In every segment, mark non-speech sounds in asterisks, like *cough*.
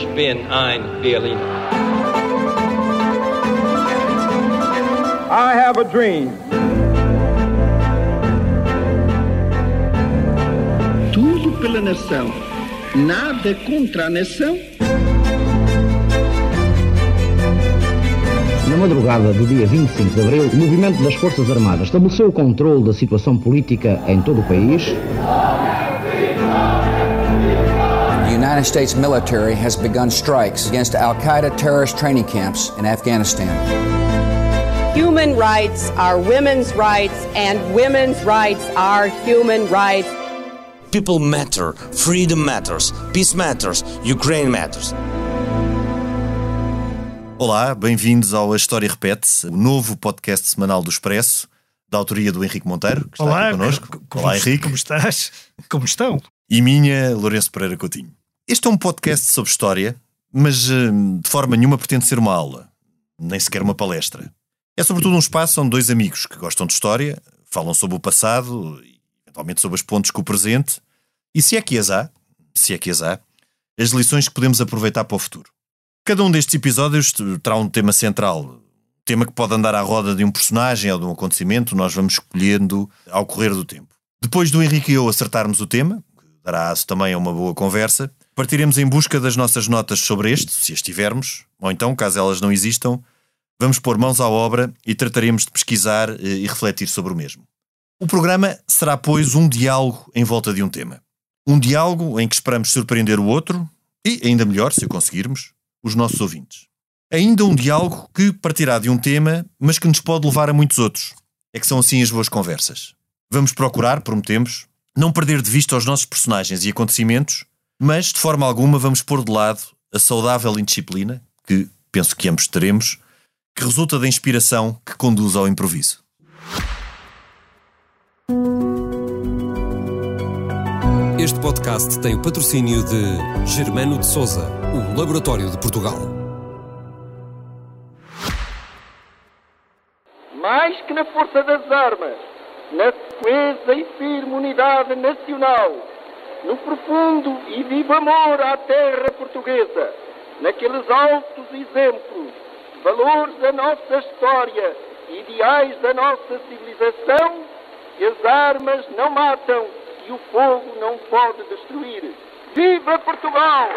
Ich bin ein Berliner. I have a dream. Tudo pela nação, nada contra a nação. Na madrugada do dia 25 de abril, o movimento das Forças Armadas estabeleceu o controle da situação política em todo o país. The United States military has begun strikes against Al Qaeda terrorist training camps in Afghanistan. Human rights are women's rights, and women's rights are human rights. People matter, freedom matters, peace matters, Ukraine matters. Olá, bem-vindos ao A História Repete-se, o novo podcast semanal do Expresso, da autoria do Henrique Monteiro, que está Olá, aqui connosco. como, Olá, Henrique. Como estás? Como estão? E minha, Lourenço Pereira Coutinho. Este é um podcast sobre história, mas hum, de forma nenhuma pretende ser uma aula, nem sequer uma palestra. É sobretudo um espaço onde dois amigos que gostam de história falam sobre o passado eventualmente sobre as pontes com o presente e, se é que as há, se é que as há, as lições que podemos aproveitar para o futuro. Cada um destes episódios terá um tema central, tema que pode andar à roda de um personagem ou de um acontecimento, nós vamos escolhendo ao correr do tempo. Depois do Henrique e eu acertarmos o tema, que dará aço também a uma boa conversa, partiremos em busca das nossas notas sobre este, se as tivermos, ou então, caso elas não existam, vamos pôr mãos à obra e trataremos de pesquisar eh, e refletir sobre o mesmo. O programa será, pois, um diálogo em volta de um tema. Um diálogo em que esperamos surpreender o outro e, ainda melhor, se o conseguirmos, os nossos ouvintes. Ainda um diálogo que partirá de um tema, mas que nos pode levar a muitos outros. É que são assim as boas conversas. Vamos procurar, prometemos, não perder de vista os nossos personagens e acontecimentos, mas de forma alguma vamos pôr de lado a saudável indisciplina, que penso que ambos teremos, que resulta da inspiração que conduz ao improviso. Este podcast tem o patrocínio de Germano de Souza, o Laboratório de Portugal. Mais que na força das armas, na coesa e firme unidade nacional, no profundo e vivo amor à terra portuguesa, naqueles altos exemplos, valores da nossa história, ideais da nossa civilização, que as armas não matam e o fogo não pode destruir. Viva Portugal!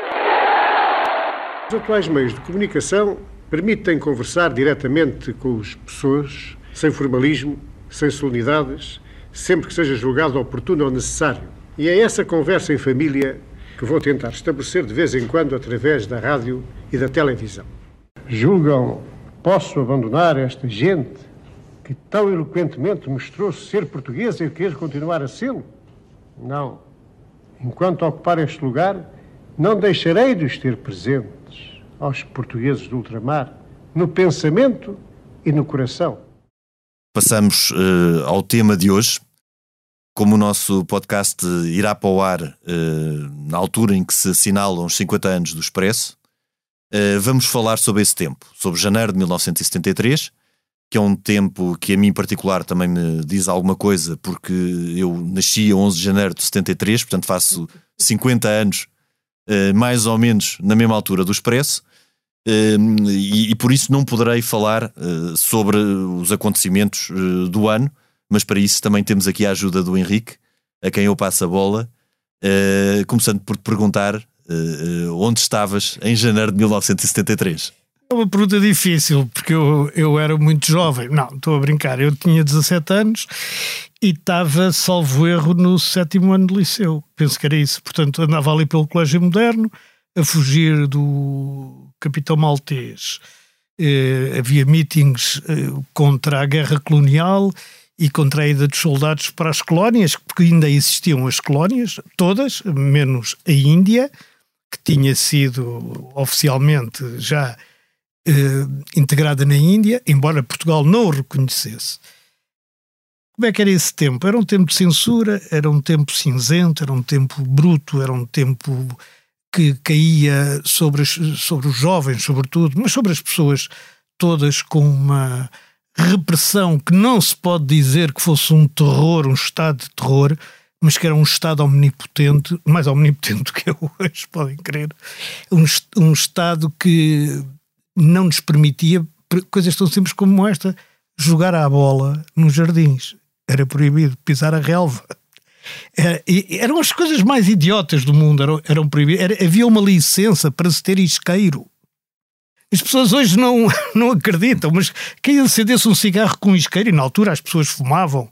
Os atuais meios de comunicação permitem conversar diretamente com as pessoas, sem formalismo, sem solenidades, sempre que seja julgado oportuno ou necessário. E é essa conversa em família que vou tentar estabelecer de vez em quando através da rádio e da televisão. Julgam posso abandonar esta gente que tão eloquentemente mostrou ser portuguesa e querer continuar a sê-lo? Não. Enquanto ocupar este lugar, não deixarei de os ter presentes aos portugueses do ultramar, no pensamento e no coração. Passamos eh, ao tema de hoje. Como o nosso podcast irá para o ar eh, na altura em que se assinalam os 50 anos do Expresso, eh, vamos falar sobre esse tempo, sobre janeiro de 1973, que é um tempo que a mim em particular também me diz alguma coisa, porque eu nasci a 11 de janeiro de 73, portanto faço 50 anos, eh, mais ou menos na mesma altura do Expresso, e, e por isso não poderei falar sobre os acontecimentos do ano, mas para isso também temos aqui a ajuda do Henrique, a quem eu passo a bola, eh, começando por te perguntar eh, onde estavas em janeiro de 1973. É uma pergunta difícil, porque eu, eu era muito jovem. Não, estou a brincar. Eu tinha 17 anos e estava, salvo erro, no sétimo ano de liceu. Penso que era isso. Portanto, andava ali pelo Colégio Moderno, a fugir do capitão maltês. Havia meetings contra a guerra colonial e contra a ida dos soldados para as colónias, porque ainda existiam as colónias, todas, menos a Índia, que tinha sido oficialmente já eh, integrada na Índia, embora Portugal não o reconhecesse. Como é que era esse tempo? Era um tempo de censura, era um tempo cinzento, era um tempo bruto, era um tempo que caía sobre, as, sobre os jovens, sobretudo, mas sobre as pessoas todas com uma repressão que não se pode dizer que fosse um terror, um estado de terror, mas que era um Estado omnipotente, mais omnipotente do que é hoje, *laughs* podem crer. Um, um Estado que não nos permitia coisas tão simples como esta: jogar à bola nos jardins. Era proibido pisar a relva. Era, eram as coisas mais idiotas do mundo, eram, eram proibidas. Era, havia uma licença para se ter isqueiro. As pessoas hoje não, *laughs* não acreditam, mas quem acendesse um cigarro com isqueiro, e na altura as pessoas fumavam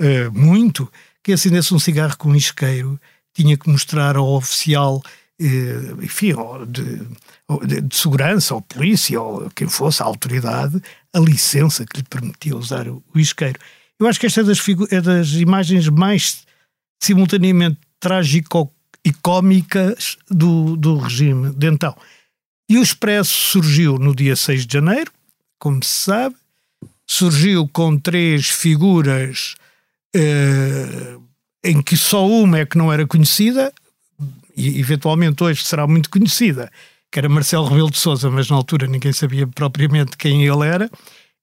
uh, muito, quem acendesse um cigarro com isqueiro tinha que mostrar ao oficial, uh, enfim, de, de, de, segurança, ou polícia, ou quem fosse, a autoridade, a licença que lhe permitia usar o, o isqueiro. Eu acho que esta é das, é das imagens mais simultaneamente trágico e cómicas do, do regime de então. E o Expresso surgiu no dia 6 de janeiro, como se sabe, surgiu com três figuras eh, em que só uma é que não era conhecida, e eventualmente hoje será muito conhecida, que era Marcelo Rebelo de Sousa, mas na altura ninguém sabia propriamente quem ele era,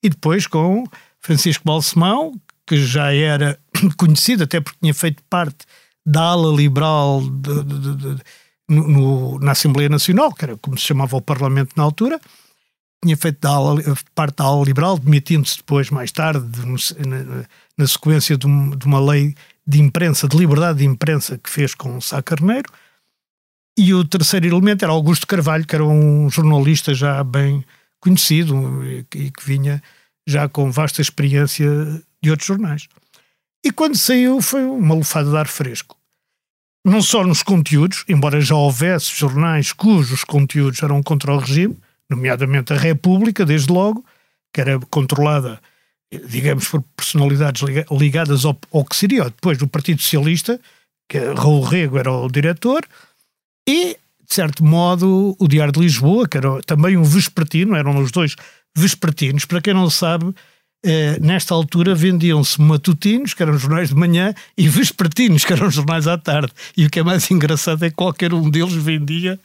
e depois com Francisco Balsemão, que já era *coughs* conhecido, até porque tinha feito parte da ala liberal de, de, de, no, na Assembleia Nacional, que era como se chamava o Parlamento na altura, tinha feito da ala, parte da ala liberal, demitindo-se depois, mais tarde, na, na sequência de, um, de, uma lei de imprensa, de liberdade de imprensa, que fez com o Sá Carneiro. E o terceiro elemento era Augusto Carvalho, que era um jornalista já bem conhecido e que vinha já com vasta experiência de outros jornais. E quando saiu foi uma lufada de ar fresco. Não só nos conteúdos, embora já houvesse jornais cujos conteúdos eram contra o regime, nomeadamente a República, desde logo, que era controlada, digamos, por personalidades ligadas ao, ao que seria depois do Partido Socialista, que Raul Rego era o diretor, e, de certo modo, o Diário de Lisboa, que era também um vespertino, eram os dois vespertinos. Para quem não sabe, eh, nesta altura vendiam-se matutinos, que eram jornais de manhã, e vespertinos, que eram jornais à tarde. E o que é mais *laughs* engraçado é que qualquer um deles vendia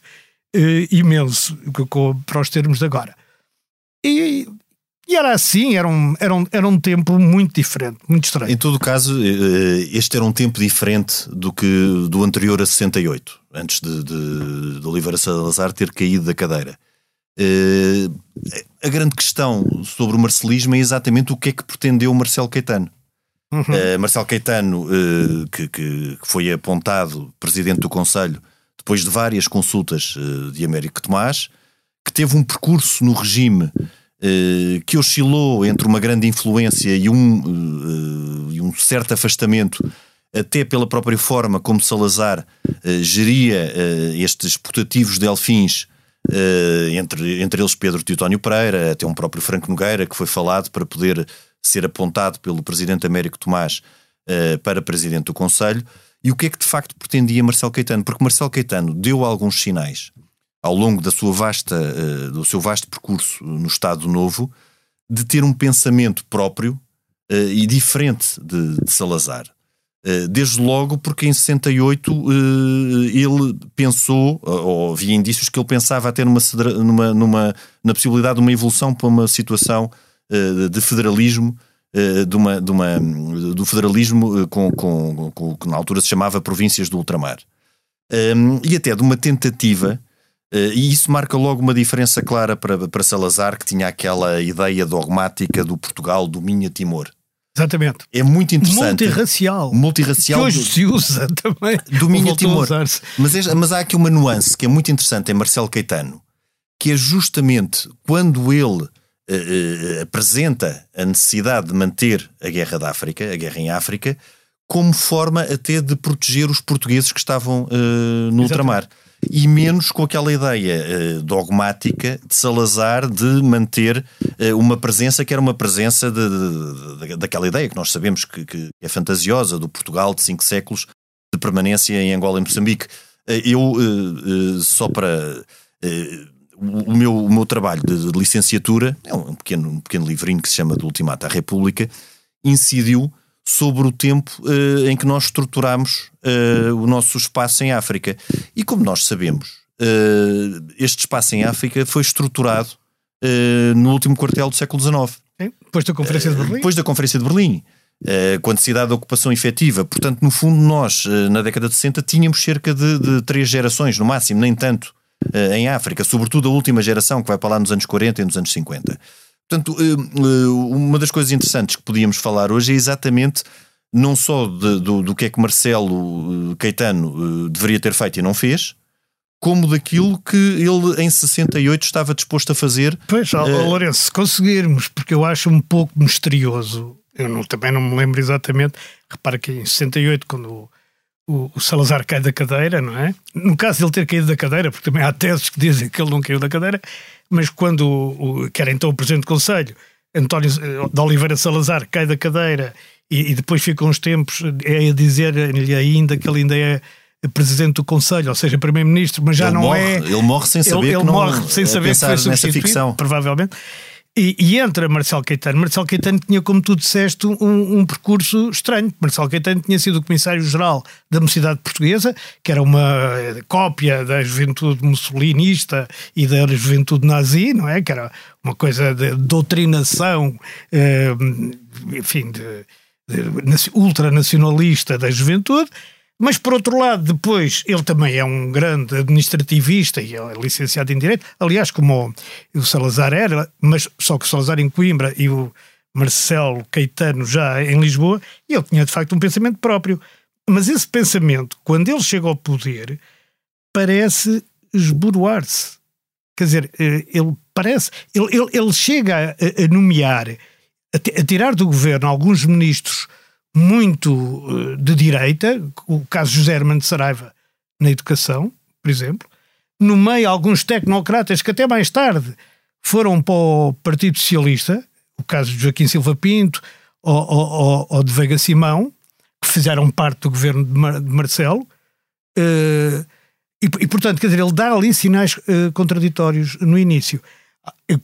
eh, imenso, para os termos de agora. E, e era assim, era um, era, um, era um tempo muito diferente, muito estranho. Em todo caso, eh, este era um tempo diferente do que do anterior a 68, antes de, de, de Oliveira Salazar ter caído da cadeira. Uh, a grande questão sobre o marcelismo é exatamente o que é que pretendeu Marcelo Caetano. Uhum. Uh, Marcelo Caetano, uh, que, que, foi apontado presidente do Conselho depois de várias consultas de Américo Tomás, que teve um percurso no regime que oscilou entre uma grande influência e um, e um certo afastamento até pela própria forma como Salazar geria estes portativos delfins uh, entre, entre eles Pedro Teutónio Pereira, até um próprio Franco Nogueira, que foi falado para poder ser apontado pelo presidente Américo Tomás uh, para presidente do Conselho. E o que é que de facto pretendia Marcelo Caetano? Porque Marcelo Caetano deu alguns sinais ao longo da sua vasta, uh, do seu vasto percurso no Estado Novo de ter um pensamento próprio e diferente de, de Salazar. Eh, desde logo porque em 68 eh, ele pensou, ou havia indícios que ele pensava até numa, numa, numa, na possibilidade de uma evolução para uma situação eh, de federalismo, de uma, de uma, do federalismo com, com, com, que na altura se chamava províncias do ultramar. Ehm, e até de uma tentativa, e isso marca logo uma diferença clara para, para Salazar, que tinha aquela ideia dogmática do Portugal dominha Timor. Exatamente. É muito interessante. Multirracial. Multirracial. Que hoje se usa também. Domínio Timor. Mas, é, mas há aqui uma nuance que é muito interessante em Marcelo Caetano, que é justamente quando ele uh, uh, apresenta a necessidade de manter a guerra da África, a guerra em África, como forma até de proteger os portugueses que estavam uh, no Exatamente. ultramar e menos com aquela ideia uh, dogmática de Salazar de manter uh, uma presença que era uma presença de, de, de, daquela ideia que nós sabemos que, que, é fantasiosa do Portugal de cinco séculos de permanência em Angola e Moçambique. Uh, eu, só para. O, meu, o meu trabalho de, de licenciatura é um pequeno, um pequeno livrinho que se chama Do Ultimato à República, incidiu sobre o tempo uh, em que nós estruturamos uh, o nosso espaço em África. E como nós sabemos, uh, este espaço em África foi estruturado no último quartel do século XIX. Sim, depois da Conferência de Berlim. Depois da Conferência de Berlim. uh, com a necessidade de ocupação efetiva. Portanto, no fundo, nós, na década de 60, tínhamos cerca de, de três gerações, no máximo, nem tanto, em África, sobretudo a última geração, que vai para lá nos anos 40 e nos anos 50. Portanto, uma das coisas interessantes que podíamos falar hoje é exatamente não só de, do, do que é que Marcelo Caetano deveria ter feito e não fez, como daquilo que ele em 68 estava disposto a fazer. Pois, uh, Lourenço, se conseguirmos, porque eu acho um pouco misterioso, eu não, também não me lembro exatamente, repara que em 68, quando o, o, Salazar cai da cadeira, não é? No caso de ele ter caído da cadeira, porque também há teses que dizem que ele não caiu da cadeira, mas quando, o, o que era então o Presidente do Conselho, António eh, de Oliveira Salazar, cai da cadeira e, e depois fica uns tempos é a dizer-lhe ainda que ele ainda é presidente do Conselho, ou seja, primeiro-ministro, mas já ele não morre, é. Ele morre sem saber ele, que ele não morre sem saber que foi nessa ficção. provavelmente. E, e, entra Marcelo Caetano. Marcelo Caetano tinha, como tu disseste, um, um percurso estranho. Marcelo Caetano tinha sido o comissário-geral da Mocidade Portuguesa, que era uma cópia da juventude mussolinista e da juventude nazi, não é? Que era uma coisa de doutrinação, eh, enfim, de, de ultranacionalista da juventude. Mas, por outro lado, depois, ele também é um grande administrativista e é licenciado em Direito, aliás, como o, Salazar era, mas só que o Salazar em Coimbra e o Marcelo Caetano já em Lisboa, ele tinha de facto um pensamento próprio. Mas esse pensamento, quando ele chega ao poder, parece esboroar-se. Quer dizer, eh, ele parece. Ele, ele, ele chega a, a nomear, a, a tirar do governo alguns ministros muito eh, de direita, o caso José Hermano de Saraiva na educação, por exemplo, no meio alguns tecnocratas que até mais tarde foram para o Partido Socialista, o caso de Joaquim Silva Pinto ou, ou, ou de Veiga Simão, que fizeram parte do governo de, Mar de Marcelo, uh, e, e, portanto, quer dizer, ele dá ali sinais uh, contraditórios no início.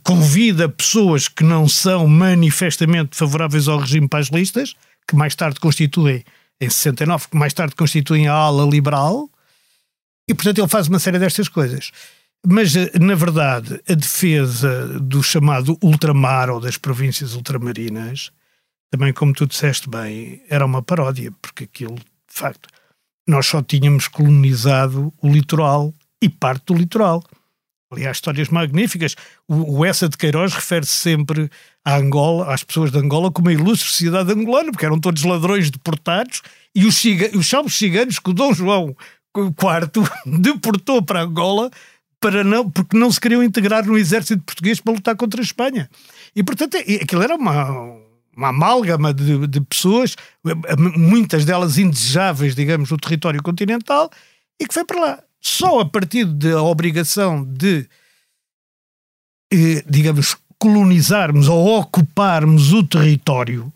Convida pessoas que não são manifestamente favoráveis ao regime para as listas, que mais tarde constituem, em 69, que mais tarde constituem a ala liberal, e portanto ele faz uma série destas coisas. Mas, eh, na verdade, a defesa do chamado ultramar ou das províncias ultramarinas, também, como tu disseste bem, era uma paródia, porque aquilo, de facto, nós só tínhamos colonizado o litoral e parte do litoral. Aliás, histórias magníficas. O, o Essa de Queiroz refere-se sempre a Angola, às pessoas de Angola, como a ilustre sociedade angolana, porque eram todos ladrões deportados, e os, os salvos ciganos que o Dom João IV *laughs* deportou para Angola para não, porque não se queriam integrar no exército português para lutar contra a Espanha. E, portanto, aquilo era uma, uma amálgama de, de pessoas, muitas delas indesejáveis, digamos, no território continental, e que foi para lá. Só a partir da obrigação de, eh, digamos, colonizarmos ou ocuparmos o território,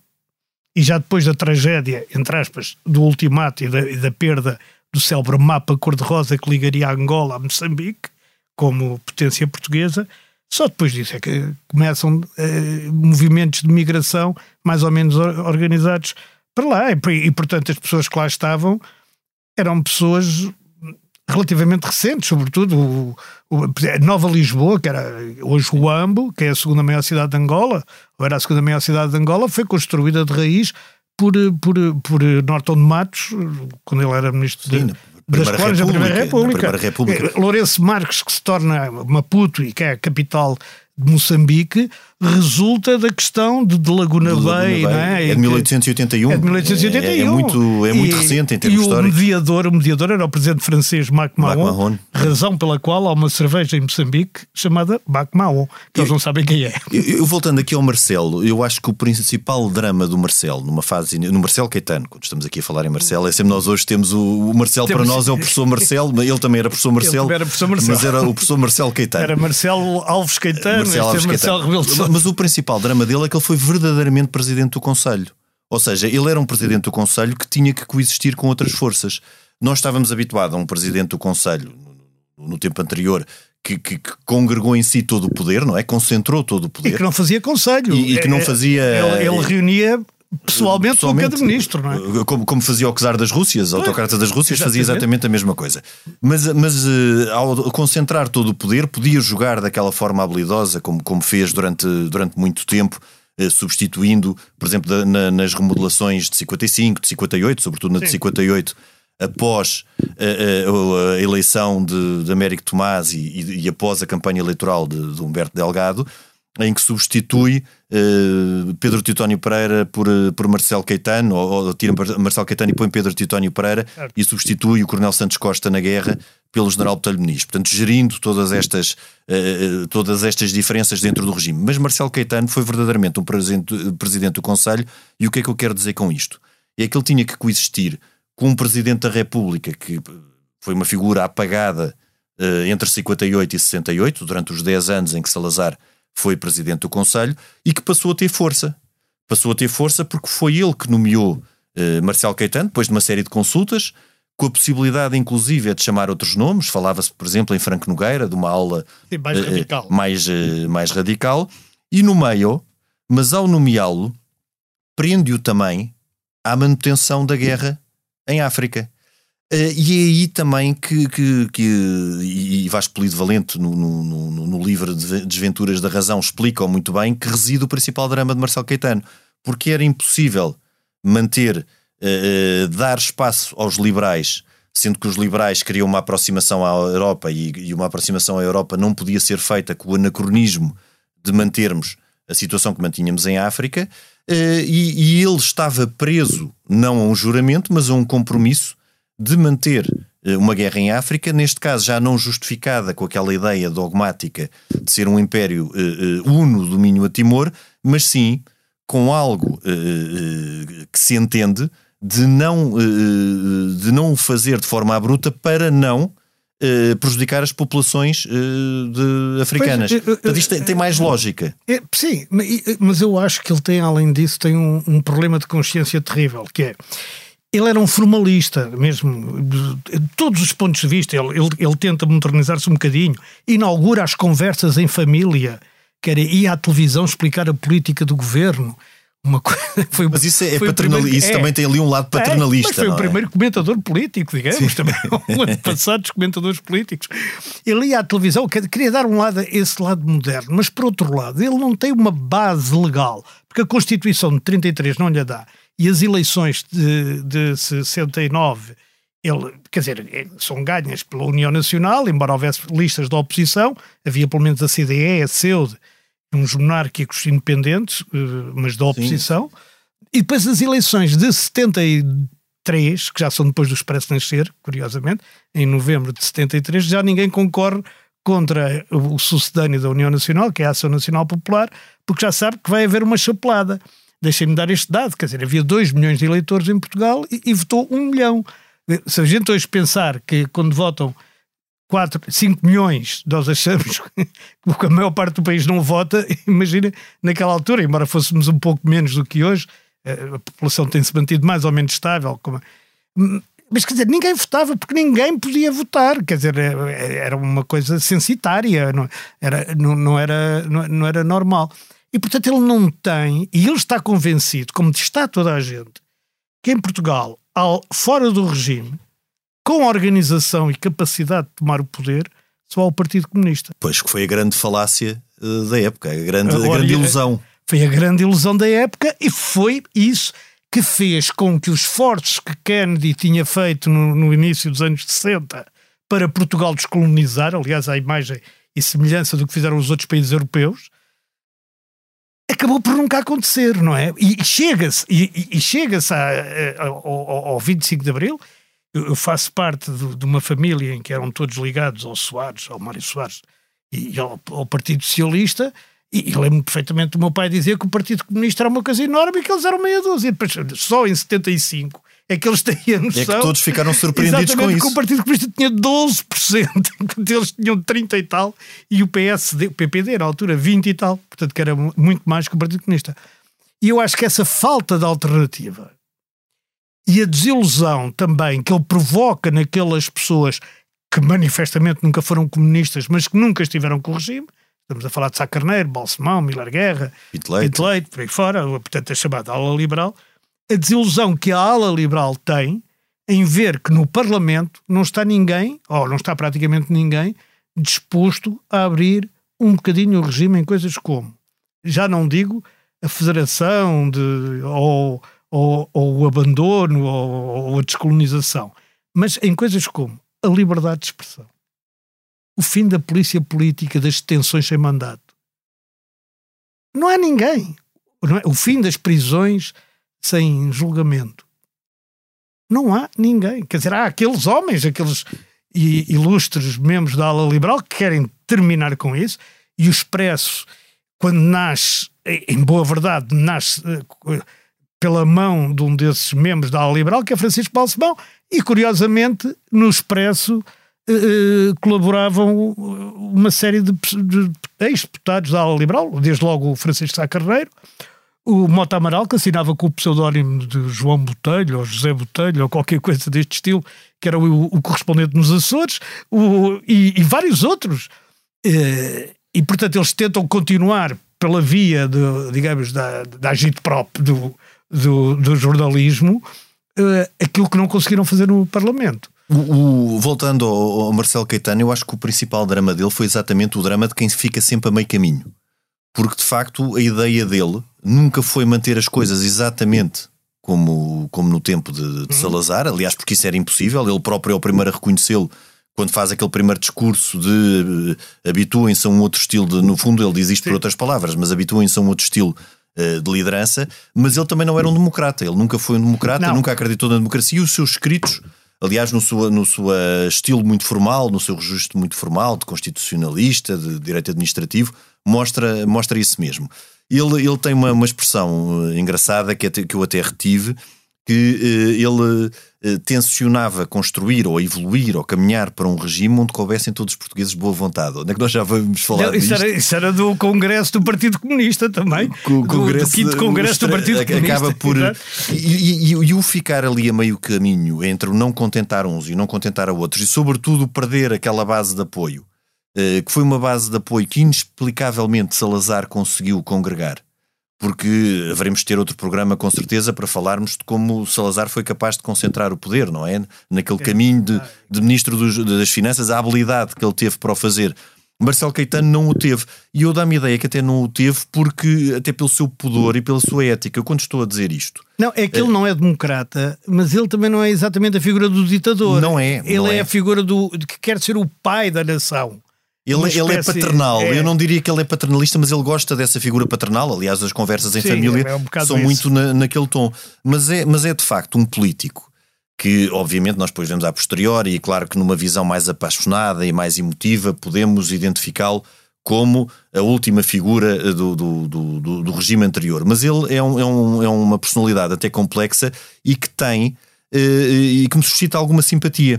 e já depois da tragédia, entre aspas, do ultimato e da, e da perda do célebre mapa cor-de-rosa que ligaria a Angola a Moçambique, como potência portuguesa, só depois disso é que começam eh, movimentos de migração mais ou menos organizados para lá. E, e, portanto, as pessoas que lá estavam eram pessoas relativamente recentes, sobretudo o, o, Nova Lisboa, que era hoje o Ambo, que é a segunda maior cidade de Angola, ou era a segunda maior cidade de Angola, foi construída de raiz por, por, por Norton de Matos, quando ele era ministro Sim, das Colónias da Primeira República. República. Eh, Lourenço Marques, que se torna Maputo e que é a capital de Moçambique resulta da questão de, de Laguna, de Laguna Bay, Bay. É? é de 1881. É de 1881. É, é muito, é muito e, recente em termos históricos. E o mediador, o mediador era o presidente francês Mac Mahon, razão pela qual há uma cerveja em Moçambique chamada Mac Mahon, que eu, eles não sabem quem é. Eu, eu, voltando aqui ao Marcelo, eu acho que o principal drama do Marcelo, numa fase, no Marcelo Caetano, quando estamos aqui a falar em Marcelo, é sempre nós hoje temos o, o Marcelo temos... para nós é o professor Marcelo, ele também era professor Marcelo, era professor Marcelo. mas era o professor Marcelo *laughs* Caetano. Era Marcelo Alves Caetano, Marcelo Alves Caetano. Marcelo Mas o principal drama dele é que ele foi verdadeiramente presidente do Conselho. Ou seja, ele era um presidente do Conselho que tinha que coexistir com outras forças. Nós estávamos habituados a um presidente do Conselho, no, tempo anterior, que, que, que, congregou em si todo o poder, não é? Concentrou todo o poder. E que não fazia conselho. E, e que não é, fazia. Ele, ele reunia pessoalmente, pessoalmente cada ministro, não é? Como, como fazia o czar das Rússias, o autocrata das Rússias, fazia exatamente a mesma coisa. Mas, mas uh, ao concentrar todo o poder, podia jogar daquela forma habilidosa, como, como fez durante, durante muito tempo, eh, substituindo, por exemplo, na, nas remodelações de 55, de 58, sobretudo na de 58, após a, a, a eleição de, de Américo Tomás e, e, e, após a campanha eleitoral de, de Humberto Delgado, em que substitui uh, Pedro Titónio Pereira por, uh, por Marcelo Caetano, ou, ou, tira Marcelo Caetano e põe Pedro Titónio Pereira certo. e substitui o Coronel Santos Costa na guerra pelo General Botelho Muniz. Portanto, gerindo todas estas, uh, todas estas diferenças dentro do regime. Mas Marcelo Caetano foi verdadeiramente um presidente, presidente do Conselho e o que é que eu quero dizer com isto? É que ele tinha que coexistir com um Presidente da República que foi uma figura apagada entre 58 e 68, durante os 10 anos em que Salazar foi presidente do Conselho e que passou a ter força. Passou a ter força porque foi ele que nomeou eh, Marcelo Caetano, depois de uma série de consultas, com a possibilidade, inclusive, de chamar outros nomes. Falava-se, por exemplo, em Franco Nogueira, de uma aula Sim, mais, eh, radical. Mais, eh, mais radical. E nomeou, mas ao nomeá-lo, prende-o também à manutenção da guerra em África. Uh, e é aí também que, que, que e Vasco Polido Valente, no, no, no, livro de Desventuras da Razão, explica muito bem que reside o principal drama de Marcelo Caetano. Porque era impossível manter, uh, dar espaço aos liberais, sendo que os liberais queriam uma aproximação à Europa e, e uma aproximação à Europa não podia ser feita com o anacronismo de mantermos a situação que mantínhamos em África, uh, e, e ele estava preso não a um juramento, mas a um compromisso de manter eh, uma guerra em África, neste caso já não justificada com aquela ideia dogmática de ser um império uh, uh, uno domínio a Timor, mas sim com algo uh, que se entende de não, de não o fazer de forma abrupta para não prejudicar as populações de, africanas. Pois, Portanto, isto tem, tem mais lógica. É, sim, mas eu acho que ele tem, além disso, tem um, um problema de consciência terrível, que é ele era um formalista, mesmo, de todos os pontos de vista. Ele, ele, ele tenta modernizar-se um bocadinho, inaugura as conversas em família, quer ir à televisão explicar a política do governo. Uma coisa, *laughs* foi, mas isso, é paternalista, isso é, também tem ali um lado paternalista. É, foi o é? primeiro comentador político, digamos, Sim. também *laughs* um ano *laughs* passado dos comentadores políticos. Ele ia à televisão, queria dar um lado, esse lado moderno, mas por outro lado, ele não tem uma base legal, porque a Constituição de 33 não lhe dá e as eleições de, de 69 ele, quer dizer, é, são ganhas pela União Nacional, embora houvesse listas da oposição, havia pelo menos a CDE, a CEUD, uns monárquicos independentes, eh, mas da oposição. Sim. E depois as eleições de 73, que já são depois do Expresso Nascer, curiosamente, em novembro de 73, já ninguém concorre contra o sucedâneo da União Nacional, que é a Ação Nacional Popular, porque já sabe que vai haver uma chapelada. Deixem-me dar este dado, quer dizer, havia 2 milhões de eleitores em Portugal e, e votou 1 um milhão. Se a gente hoje pensar que quando votam 4, 5 milhões, nós achamos *laughs* que a maior parte do país não vota, *laughs* imagina naquela altura, embora fôssemos um pouco menos do que hoje, eh, a população tem-se mantido mais ou menos estável. Como... Mas quer dizer, ninguém votava porque ninguém podia votar, quer dizer, eh, era uma coisa censitária, não era, não, não era, não era normal. E, portanto, ele não tem, e ele está convencido, como está toda a gente, que em Portugal, ao, fora do regime, com organização e capacidade de tomar o poder, só há o Partido Comunista. Pois que foi a grande falácia uh, da época, a grande, Agora, a grande ilusão. Foi a grande ilusão da época e foi isso que fez com que os esforços que Kennedy tinha feito no, no início dos anos 60 para Portugal descolonizar, aliás, a imagem e semelhança do que fizeram os outros países europeus, acabou por nunca acontecer, não é? E chega-se chega-se ao, ao 25 de Abril. Eu faço parte de, de, uma família em que eram todos ligados ao Soares, ao Mário Soares e ao, ao Partido Socialista. E, e lembro-me perfeitamente do meu pai dizer que o Partido Comunista era uma coisa enorme e que eles eram meia dúzia. Só em 75 é que eles *laughs* têm a noção. É que todos ficaram surpreendidos com isso. que o Partido Comunista tinha 12%, enquanto *laughs* eles tinham 30 e tal, e o PSD, o PPD, na altura, 20 e tal. Portanto, que era muito mais que o Partido Comunista. E eu acho que essa falta de alternativa e a desilusão também que ele provoca naquelas pessoas que manifestamente nunca foram comunistas, mas que nunca estiveram com o regime, estamos a falar de Sá Carneiro, Balsemão, Miller Guerra, Pinto Leite, por aí fora, portanto a chamada ala liberal, a desilusão que a ala liberal tem em ver que no Parlamento não está ninguém, ou não está praticamente ninguém, disposto a abrir um bocadinho o regime em coisas como, já não digo a federação de, ou, ou, ou o abandono ou, ou a descolonização, mas em coisas como a liberdade de expressão, o fim da polícia política, das detenções sem mandato. Não há ninguém. Não é? O fim das prisões sem julgamento. Não há ninguém. Quer dizer, há aqueles homens, aqueles ilustres membros da ala liberal que querem terminar com isso e o Expresso, quando nasce, em boa verdade, nasce eh, pela mão de um desses membros da ala liberal, que é Francisco Balsemão, e curiosamente no Expresso eh, eh, colaboravam uma série de, de ex-deputados da ala liberal, desde logo o Francisco Sá Carneiro, o Mota Amaral, que assinava com o pseudónimo de João Botelho, ou José Botelho, ou qualquer coisa deste estilo, que era o, o correspondente nos Açores, o, e, e, vários outros. E, e, portanto, eles tentam continuar pela via, de, digamos, da, da agite-prop do, do, do, jornalismo, uh, aquilo que não conseguiram fazer no Parlamento. O, o, voltando ao, ao Marcelo Caetano, eu acho que o principal drama dele foi exatamente o drama de quem fica sempre a meio caminho porque de facto a ideia dele nunca foi manter as coisas exatamente como, como no tempo de, de uhum. Salazar, aliás, porque isso era impossível, ele próprio é o primeiro a reconhecê-lo quando faz aquele primeiro discurso de uh, habituem-se a um outro estilo, de, no fundo ele diz isto Sim. por outras palavras, mas habituem-se a um outro estilo de liderança, mas ele também não era um democrata, ele nunca foi um democrata, não. nunca acreditou na democracia e os seus escritos aliás, no seu, no seu estilo muito formal, no seu registro muito formal, de constitucionalista, de direito administrativo, mostra, mostra isso mesmo. Ele, ele tem uma, uma expressão eh, engraçada que, até, que eu até retive, que eh, ele eh, tensionava construir ou evoluir ou caminhar para um regime onde coubessem todos os portugueses de boa vontade. Onde é que nós já vamos falar Não, isso, era, isso, era, do Congresso do Partido Comunista também. O Congresso, do, do quinto Congresso do Partido Comunista. Acaba por. E, e, e, o ficar ali a meio caminho entre o não contentar uns e o não contentar a outros, e sobretudo perder aquela base de apoio eh, que foi uma base de apoio que inexplicavelmente Salazar conseguiu congregar. Porque haveremos de ter outro programa com certeza para falarmos de como Salazar foi capaz de concentrar o poder, não é? Naquele caminho de, de ministro dos, das Finanças, a habilidade que ele teve para o fazer. Marcelo Caetano não o teve. E eu dá-me a ideia que até não o teve porque, até pelo seu pudor e pela sua ética. Eu quando estou a dizer isto. Não, é que ele é... não é democrata, mas ele também não é exatamente a figura do ditador. Não é. Ele não é, é, a figura do que quer ser o pai da nação. Ele, espécie, ele é paternal. É... Eu não diria que ele é paternalista, mas ele gosta dessa figura paternal. Aliás, as conversas em Sim, família é um são isso. muito na, naquele tom. Mas é, mas é de facto um político que, obviamente, nós depois vemos a posteriori, e claro que numa visão mais apaixonada e mais emotiva, podemos identificá-lo como a última figura do, do, do, do, regime anterior. Mas ele é, um, é, um, é uma personalidade até complexa e que tem eh, e que me suscita alguma simpatia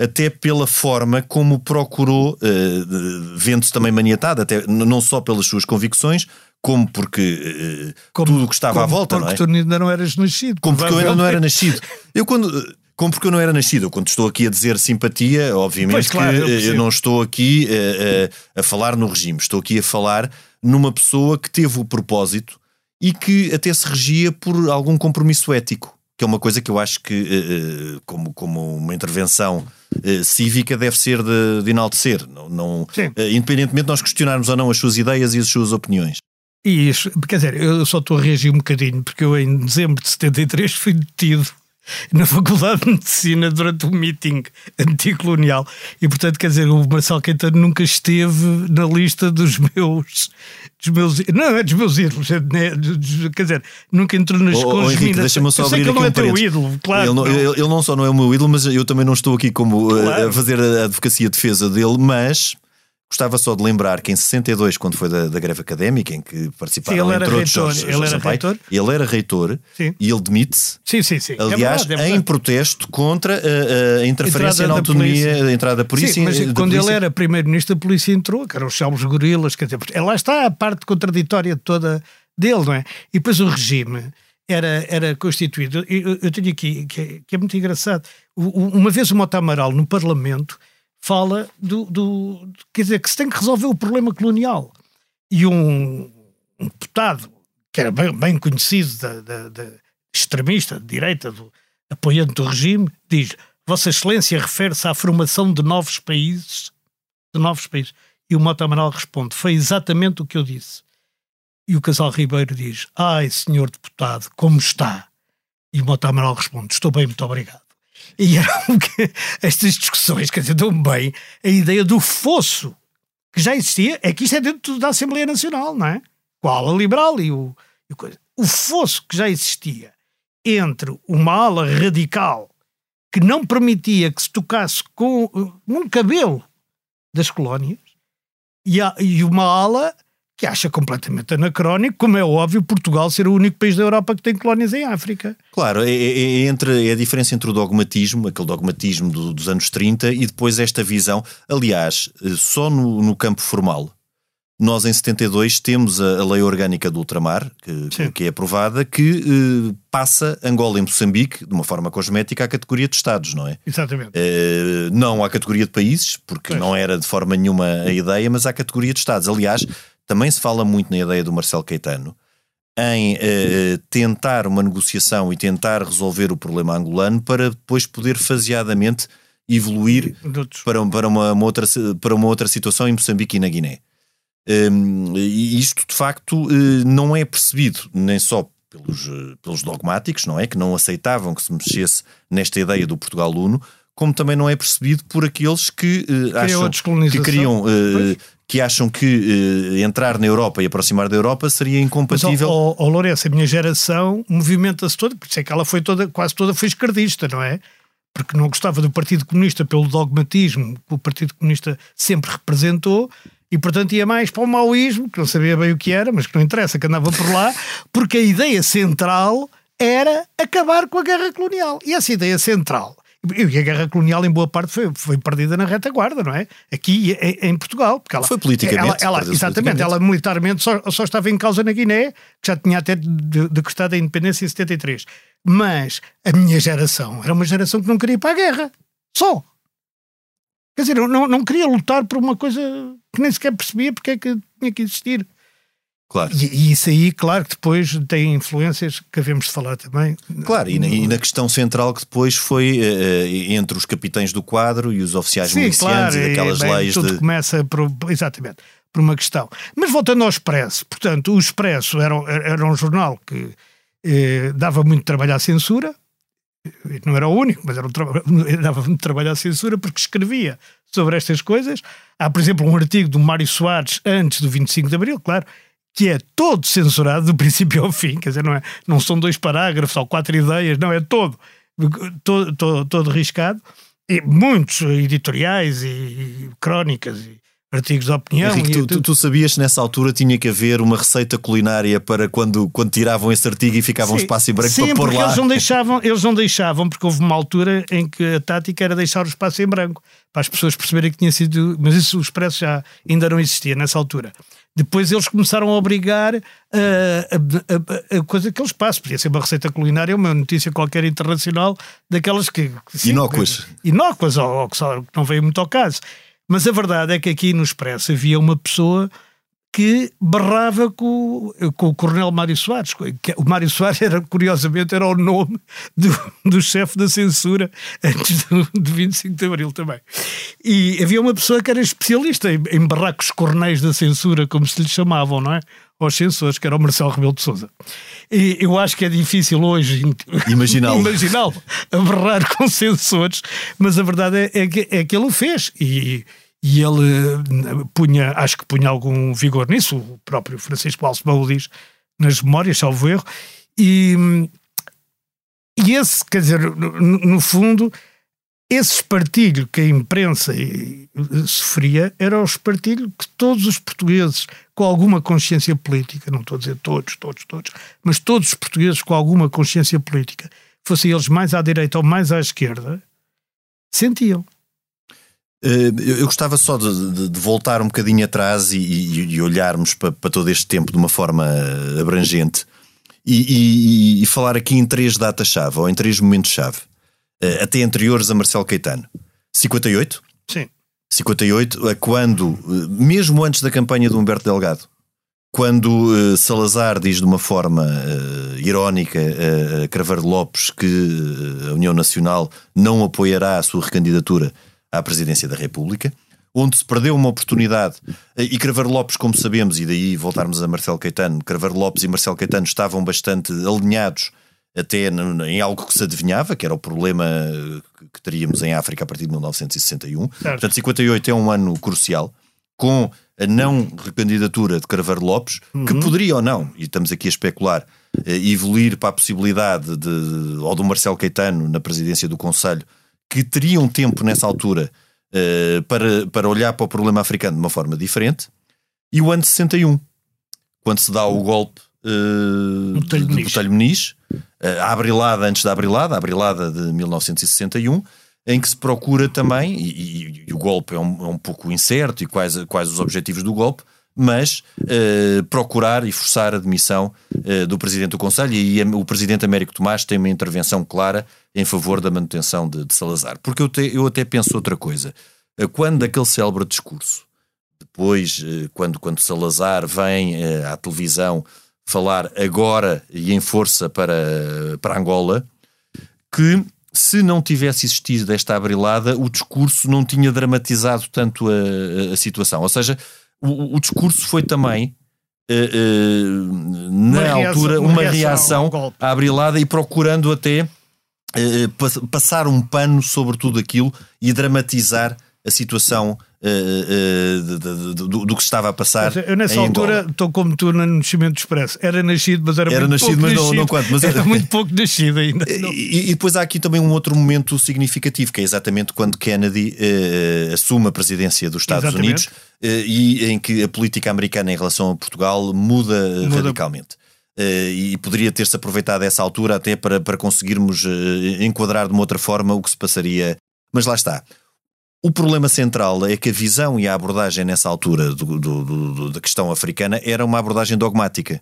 até pela forma como procurou, uh, vendo-se também maniatado, até não só pelas suas convicções, como porque uh, como, tudo o que estava como, à volta, não é? tu ainda não eras nascido. Como porque eu ainda não era nascido. Eu quando... Como porque eu não era nascido. Eu, quando estou aqui a dizer simpatia, obviamente pois, claro, que eu, eu, não estou aqui a falar no regime. Estou aqui a falar numa pessoa que teve o propósito e que até se regia por algum compromisso ético que é uma coisa que eu acho que, eh, eh, como, como uma intervenção eh, cívica, deve ser de, de enaltecer. Não, não, independentemente de nós questionarmos ou não as suas ideias e as suas opiniões. E isso, quer dizer, eu só estou a reagir um bocadinho, porque eu em dezembro de 73 fui detido na Faculdade de Medicina durante um meeting anticolonial. E, portanto, quer dizer, o Marcelo Caetano nunca esteve na lista dos meus. Dos meus não, é dos meus ídolos, é, né, quer dizer, nunca entrou nas oh, oh, deixa-me só abrir aqui não um é teu ídolo, claro. Ele não, ele, ele não, só não é o meu ídolo, mas eu também não estou aqui como eh, claro. a fazer a advocacia de defesa dele, mas Gostava só de lembrar que em 62, quando foi da, da greve académica, em que participaram sim, entre outros Jorge, ele, era reitor. ele era reitor sim. e ele demite-se. Sim, sim, sim. É Aliás, é verdade, é verdade. em protesto contra a, a interferência na autonomia, a entrada da polícia. Sim, mas da quando polícia... ele era primeiro-ministro, a polícia entrou, que eram os salvos gorilas, quer dizer, lá está a parte contraditória toda dele, não é? E depois o regime era, era constituído. Eu, eu tenho aqui, que é, que é muito engraçado, uma vez o Mota Amaral no Parlamento fala do, do, Quer dizer, que se tem que resolver o problema colonial. E um, um deputado, que era bem, bem conhecido, da, extremista, de direita, do, apoiante do regime, diz: Vossa Excelência refere-se à formação de novos países. De novos países. E o Mota Amaral responde: Foi exatamente o que eu disse. E o casal Ribeiro diz: Ai, senhor deputado, como está? E o Mota Amaral responde: Estou bem, muito obrigado. E eram estas discussões, quer dizer, dão bem a ideia do fosso que já existia, é que isto é dentro da Assembleia Nacional, não é? Com a liberal e o, e coisa. O fosso que já existia entre uma ala radical que não permitia que se tocasse com um cabelo das colónias e, a, e uma ala que acha completamente anacrónico, como é óbvio, Portugal ser o único país da Europa que tem colónias em África. Claro, é, é, é entre, é a diferença entre o dogmatismo, aquele dogmatismo do, dos anos 30, e depois esta visão. Aliás, eh, só no, no campo formal, nós em 72 temos a, a lei orgânica do ultramar, que, que é aprovada, que eh, passa Angola e Moçambique, de uma forma cosmética, à categoria de Estados, não é? Exatamente. Eh, não à categoria de países, porque pois. não era de forma nenhuma a ideia, mas à categoria de Estados. Aliás, também se fala muito na ideia do Marcelo Caetano em uh, tentar uma negociação e tentar resolver o problema angolano para depois poder faseadamente evoluir para, para, uma, uma, outra, para uma outra situação em Moçambique e na Guiné. Um, e isto, de facto, uh, não é percebido nem só pelos, uh, pelos dogmáticos, não é? Que não aceitavam que se mexesse nesta ideia do Portugal Uno, como também não é percebido por aqueles que acham que queriam que acham que eh, entrar na Europa e aproximar da Europa seria incompatível. Mas, oh, oh, Lourenço, a minha geração movimenta-se toda, por isso é que ela foi toda, quase toda foi esquerdista, não é? Porque não gostava do Partido Comunista pelo dogmatismo que o Partido Comunista sempre representou e, portanto, ia mais para o maoísmo, que não sabia bem o que era, mas que não interessa, que andava por lá, porque a ideia central era acabar com a guerra colonial. E essa ideia central e a guerra colonial, em boa parte, foi, foi perdida na retaguarda, não é? Aqui em, em Portugal. Porque ela, foi politicamente. Ela, ela, exatamente, politicamente. ela militarmente só, só estava em causa na Guiné, que já tinha até decretado a independência em 73. Mas a minha geração era uma geração que não queria ir para a guerra. Só. Quer dizer, não, não queria lutar por uma coisa que nem sequer percebia porque é que tinha que existir. Claro. E, e, isso aí, claro, que depois tem influências que havemos de falar também. Claro, e na, e na questão central que depois foi uh, entre os capitães do quadro e os oficiais Sim, milicianos claro, e daquelas bem, leis tudo de... começa por, exatamente por uma questão. Mas voltando ao Expresso, portanto, o Expresso era, era um jornal que eh, dava muito trabalho à censura, não era o único, mas era um *laughs* dava muito trabalho à censura porque escrevia sobre estas coisas. Há, por exemplo, um artigo do Mário Soares antes do 25 de Abril, claro, que é todo censurado do *laughs* princípio ao fim, quer dizer, não, é, não são dois parágrafos ou quatro ideias, não, é todo, todo, todo, todo riscado. E muitos editoriais e, e crónicas e artigos de opinião. Henrique, tu, tu, tu, sabias que nessa altura tinha que haver uma receita culinária para quando, quando tiravam esse artigo e ficava sim, um espaço em branco sim, para pôr lá? Eles não, deixavam, eles não deixavam, porque houve uma altura em que a tática era deixar o espaço em branco, para as pessoas perceberem que tinha sido. Mas isso, o expresso já ainda não existia nessa altura. Depois eles começaram a obrigar a, a, a, a coisa que eles passam. Podia ser uma receita culinária, uma notícia qualquer internacional, daquelas que. Sim, inócuas. Inócuas, ou, ou que não veio muito ao caso. Mas a verdade é que aqui no Expresso havia uma pessoa que barrava com, com o Coronel Mário Soares. O Mário Soares, era, curiosamente, era o nome do, do chefe da censura antes do, do 25 de Abril também. E havia uma pessoa que era especialista em, em barrar com os coronéis da censura, como se lhe chamavam, não é? Aos censores, que era o Marcelo Rebelo de Sousa. E eu acho que é difícil hoje imaginá-lo *laughs* imaginá a barrar com censores, mas a verdade é, é, que, é que ele o fez. E, e ele eh, punha, acho que punha algum vigor nisso, o próprio Francisco Baú diz nas memórias, salvo erro, e, e esse, quer dizer, no, no fundo, esse espartilho que a imprensa sofria era o espartilho que todos os portugueses com alguma consciência política, não estou a dizer todos, todos, todos, mas todos os portugueses com alguma consciência política, fossem eles mais à direita ou mais à esquerda, sentiam. Eh, eu gostava só de, de, de, voltar um bocadinho atrás e, e, e olharmos para, para, todo este tempo de uma forma abrangente e, e falar aqui em três datas-chave ou em três momentos-chave, eh, até anteriores a Marcelo Caetano. 58? Sim. 58 é quando, eh, mesmo antes da campanha do Humberto Delgado, quando Salazar diz de uma forma irónica a Cravar Lopes que a União Nacional não apoiará a sua recandidatura à presidência da República. onde se perdeu uma oportunidade. E Craveiro Lopes, como sabemos, e daí voltarmos a Marcelo Caetano, Craveiro Lopes e Marcelo Caetano estavam bastante alinhados até em algo que se adivinhava, que era o problema que teríamos em África a partir de 1961. Certo. Portanto, 58 é um ano crucial, com a não recandidatura de Craveiro Lopes, uhum. que poderia ou não, e estamos aqui a especular, eh, evoluir para a possibilidade de, ou do Marcelo Caetano na presidência do Conselho, que teriam tempo nessa altura uh, para, para olhar para o problema africano de uma forma diferente, e o ano 61, quando se dá o golpe uh, Botelho de Botelho Muniz, uh, a Abrilada antes da Abrilada, a Abrilada de 1961, em que se procura também, e, e, e o golpe é um, é um, pouco incerto, e quais, quais os objetivos do golpe, mas uh, procurar e forçar a demissão uh, do Presidente do Conselho e o Presidente Américo Tomás tem uma intervenção clara em favor da manutenção de, de Salazar. Porque eu, te, eu até penso outra coisa. Uh, quando aquele célebre discurso, depois, quando, quando Salazar vem à televisão falar agora e em força para, para Angola, que se não tivesse existido esta abrilada, o discurso não tinha dramatizado tanto a, a situação. Ou seja, o, o discurso foi também Uh, uh, na uma altura reação, uma, uma reação, reação à abrilada e procurando até uh, passar um pano sobre tudo aquilo e dramatizar a situação uh, uh, do, do, que estava a passar. eu nessa altura estou como tu no nascimento do Expresso. Era nascido, mas era, era muito nascido, pouco mas nascido. Não, não quanto. Mas era, era muito pouco nascido ainda. E, e, depois há aqui também um outro momento significativo, que é exatamente quando Kennedy uh, assume a presidência dos Estados exatamente. Unidos e em que a política americana em relação a Portugal muda, muda. radicalmente. Uh, e poderia ter-se aproveitado essa altura até para, para conseguirmos uh, enquadrar de uma outra forma o que se passaria. Mas lá está. O problema central é que a visão e a abordagem nessa altura do, do, do, da questão africana era uma abordagem dogmática.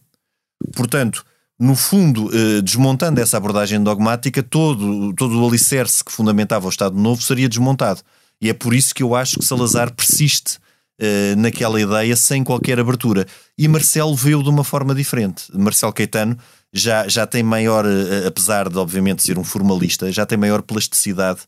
Portanto, no fundo, eh, desmontando essa abordagem dogmática, todo, todo o alicerce que fundamentava o Estado Novo seria desmontado. E é por isso que eu acho que Salazar persiste eh, naquela ideia sem qualquer abertura. E Marcelo veio de uma forma diferente. Marcelo Caetano já, já tem maior, eh, apesar de obviamente ser um formalista, já tem maior plasticidade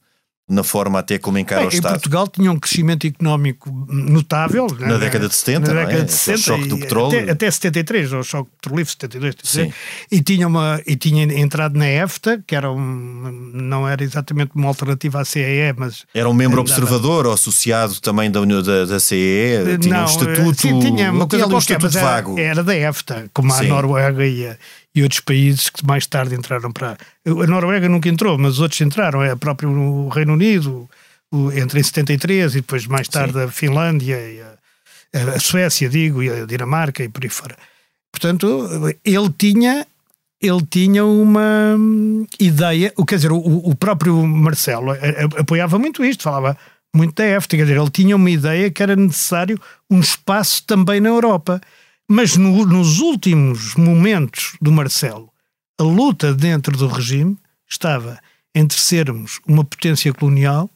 na forma até como encara Bem, o Estado. Em Portugal tinha um crescimento económico notável. Na né? década de 70, na década é? de 60, o choque do petróleo. Até, até 73, o choque petrolífero, 72, 73. E tinha, uma, e tinha entrado na EFTA, que era um, não era exatamente uma alternativa à CEE, mas... Era um membro observador ou associado também da, da, da CEE? Tinha não, um estatuto... Sim, tinha uma coisa qualquer, um mas era, era, da EFTA, como sim. a Noruega e a, e outros países que mais tarde entraram para. A Noruega nunca entrou, mas os outros entraram, é próprio o Reino Unido, o, entre em 73 e depois mais tarde Sim. a Finlândia e a, a, Suécia, digo, e a Dinamarca e por aí fora. Portanto, ele tinha. Ele tinha uma ideia, quer dizer, o, o próprio Marcelo apoiava muito isto, falava muito da EFTA, quer dizer, ele tinha uma ideia que era necessário um espaço também na Europa. Mas no, nos últimos momentos do Marcelo, a luta dentro do regime estava entre sermos uma potência colonial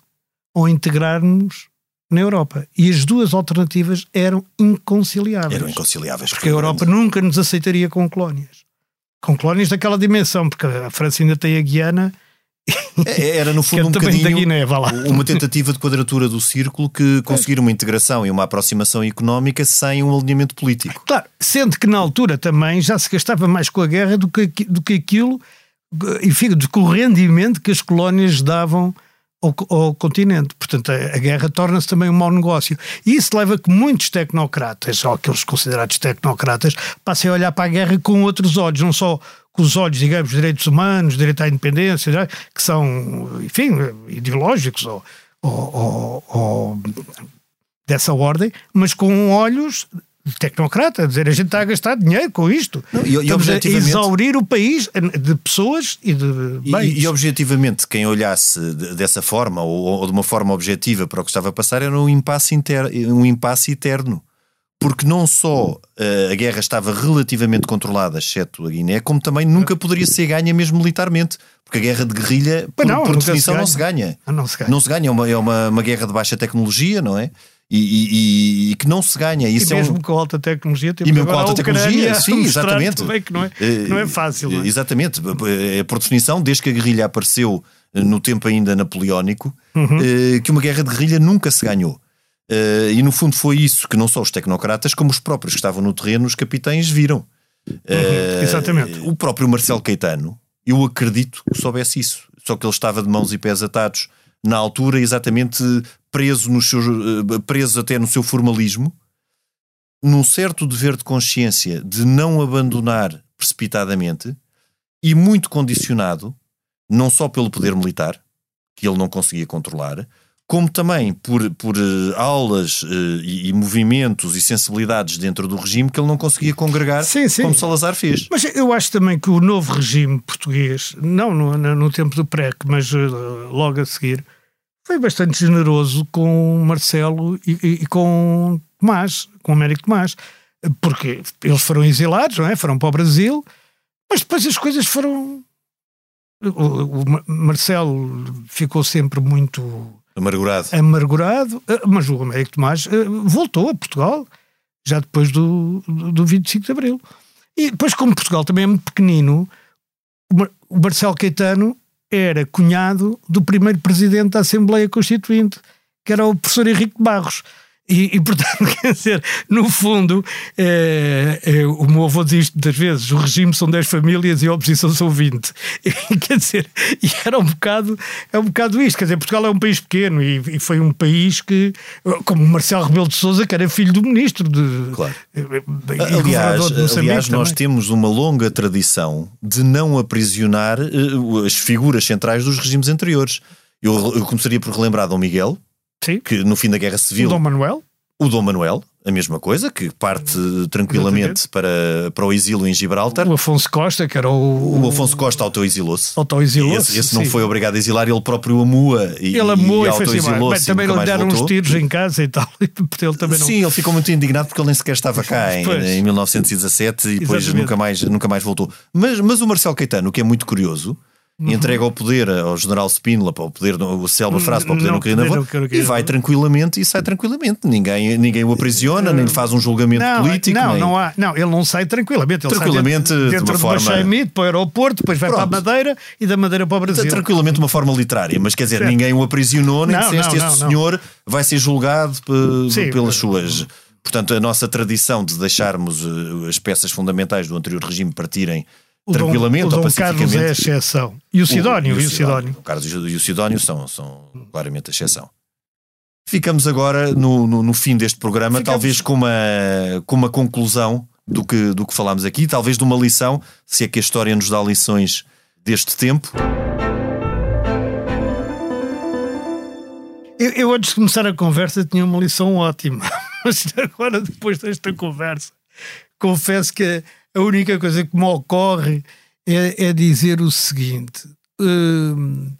ou integrarmos na Europa. E as duas alternativas eram inconciliáveis. Eram inconciliáveis. Porque a Europa nunca nos aceitaria com colónias. Com colónias daquela dimensão, porque a França ainda tem a Guiana era no fundo um bocadinho Guiné, uma tentativa de quadratura do círculo que conseguir uma integração e uma aproximação económica sem um alinhamento político. Claro, sendo que na altura também já se gastava mais com a guerra do que, do que aquilo, enfim, do que o rendimento que as colónias davam ao, ao continente. Portanto, a, a guerra torna-se também um mau negócio. E isso leva a que muitos tecnocratas, ou aqueles considerados tecnocratas, passem a olhar para a guerra com outros olhos, não só com os olhos, digamos, direitos humanos, direito à independência, que são, enfim, ideológicos ou, ou, ou, dessa ordem, mas com olhos de tecnocrata, a dizer a gente está a gastar dinheiro com isto. Não, e, Estamos a exaurir o país de pessoas e de bens. E, e objetivamente, quem olhasse dessa forma ou, ou, de uma forma objetiva para o que estava a passar era um impasse, inter, um impasse eterno porque não só uh, a guerra estava relativamente controlada, exceto a Guiné, como também nunca poderia ser ganha mesmo militarmente. Porque a guerra de guerrilha, por, não, por definição, se não, se ganha. Ah, não se ganha. Não se ganha, é uma, é uma, uma guerra de baixa tecnologia, não é? E, e, e, que não se ganha. Isso e mesmo é um... com alta tecnologia, temos e mesmo com alta tecnologia, sim, exatamente. Que não, é, não é fácil. Não é? Exatamente. É, por definição, desde que a guerrilha apareceu no tempo ainda napoleónico, uhum. Eh, que uma guerra de guerrilha nunca se ganhou. Uh, e no fundo foi isso que não só os tecnocratas, como os próprios que estavam no terreno, os capitães, viram. Uhum, exatamente. O próprio Marcelo Caetano, eu acredito que soubesse isso. Só que ele estava de mãos e pés atados na altura, exatamente preso, no seu, preso até no seu formalismo, num certo dever de consciência de não abandonar precipitadamente e muito condicionado, não só pelo poder militar, que ele não conseguia controlar, como também por, por uh, aulas uh, e, e, movimentos e sensibilidades dentro do regime que ele não conseguia congregar, sim, sim. como Salazar fez. Mas eu acho também que o novo regime português, não no, no tempo do PREC, mas uh, logo a seguir, foi bastante generoso com Marcelo e, e, e com Tomás, com Américo Tomás, porque eles foram exilados, não é? Foram para o Brasil, mas depois as coisas foram. O, o Marcelo ficou sempre muito Amargurado. Amargurado, eh, mas o Américo Tomás eh, voltou a Portugal, já depois do, do 25 de Abril. E depois, como Portugal também é muito pequenino, o Marcelo Caetano era cunhado do primeiro presidente da Assembleia Constituinte, que era o professor Henrique Barros. E, e, portanto, *laughs* quer dizer, no fundo, é, é, o meu avô diz muitas vezes: o regime são 10 famílias e a oposição são 20. *laughs* E, quer dizer, e era um bocado, é um bocado isto. Quer dizer, Portugal é um país pequeno e, e foi um país que, como o Marcelo Rebelo de Souza, que era filho do ministro de. Claro. aliás, de aliás nós temos uma longa tradição de não aprisionar as figuras centrais dos regimes anteriores. Eu, eu começaria por relembrar Dom Miguel, Sim. que no fim da Guerra Civil. O Dom Manuel? O Dom Manuel, a mesma coisa, que parte tranquilamente para, para o exílio em Gibraltar. O Afonso Costa, que era o. O Afonso Costa autoexilou-se. Autoexilou-se. Esse, esse não foi obrigado a exilar, ele próprio amua e, ele amou e, e autoexilou-se. Também não deram uns tiros em casa e tal. *laughs* ele também não... Sim, ele ficou muito indignado porque ele nem sequer estava cá em, em 1917 e depois nunca mais, nunca mais voltou. Mas, mas o Marcelo Caetano, o que é muito curioso Uhum. entrega o poder ao general Spínola, para o poder, o Selma Frase para o poder não, no Carnaval, e vai tranquilamente e sai tranquilamente. Ninguém, ninguém o aprisiona, nem lhe faz um julgamento não, político. Não, nem... não, há, não, ele não sai tranquilamente. Ele tranquilamente, sai dentro, dentro de uma forma. Chaimite, para o aeroporto, depois vai Pronto. para a Madeira e da Madeira para o Brasil. Tranquilamente, de uma forma literária, mas quer dizer, certo. ninguém o aprisionou, nem disseste este senhor vai ser julgado Sim, pelas suas. Portanto, a nossa tradição de deixarmos eh, as peças fundamentais do anterior regime partirem o tranquilamente Dom, o Dom Carlos é a exceção. E o Sidónio, o, e o Sidónio. O Carlos e o Sidónio são, são claramente a exceção. Ficamos agora no, no, no fim deste programa, Ficamos... talvez com uma, com uma conclusão do que, do que falámos aqui, talvez de uma lição, se é que a história nos dá lições deste tempo. Eu, eu antes de começar a conversa tinha uma lição ótima, *laughs* mas agora depois desta conversa confesso que a única coisa que me ocorre é, é dizer o seguinte: hum,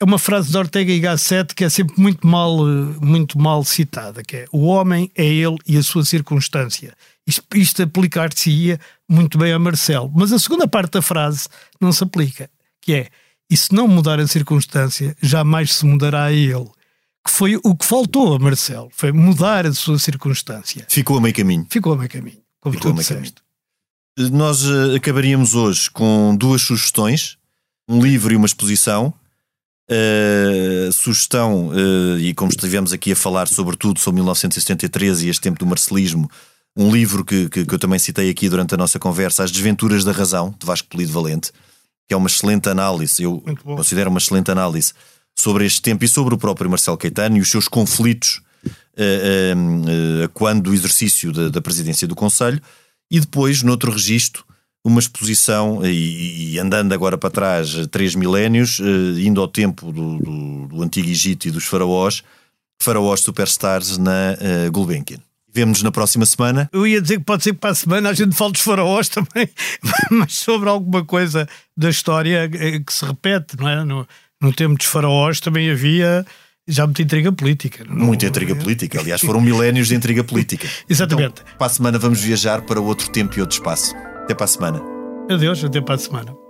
é uma frase de Ortega y Gasset que é sempre muito mal, muito mal citada, que é o homem é ele e a sua circunstância. Isto, isto aplicar-se-ia muito bem a Marcelo. Mas a segunda parte da frase não se aplica, que é e se não mudar a circunstância, jamais se mudará a ele. Que foi o que faltou a Marcelo, foi mudar a sua circunstância. Ficou a meio caminho. Ficou a meio caminho, como Ficou tu disseste. Nós eh, acabaríamos hoje com duas sugestões: um livro e uma exposição. Uh, sugestão, uh, e como estivemos aqui a falar sobretudo sobre 1973 e este tempo do marcelismo, um livro que, que, que, eu também citei aqui durante a nossa conversa, As Desventuras da Razão, de Vasco Polido Valente, que é uma excelente análise, eu considero uma excelente análise sobre este tempo e sobre o próprio Marcelo Caetano e os seus conflitos uh, quando do exercício da, da presidência do Conselho. E depois, noutro registro, uma exposição, e, e, andando agora para trás três milénios, uh, indo ao tempo do, do, do, Antigo Egito e dos faraós, faraós superstars na uh, Gulbenkian. Vemo-nos na próxima semana. Eu ia dizer que pode ser que para a semana a gente fale dos faraós também, *laughs* mas sobre alguma coisa da história eh, que se repete, não é? No, no tempo dos faraós também havia já muita intriga política. Não... Muita intriga política. Aliás, foram milénios de intriga política. *laughs* Exatamente. Então, para a semana vamos viajar para outro tempo e outro espaço. Até para a semana. Adeus, até para a semana.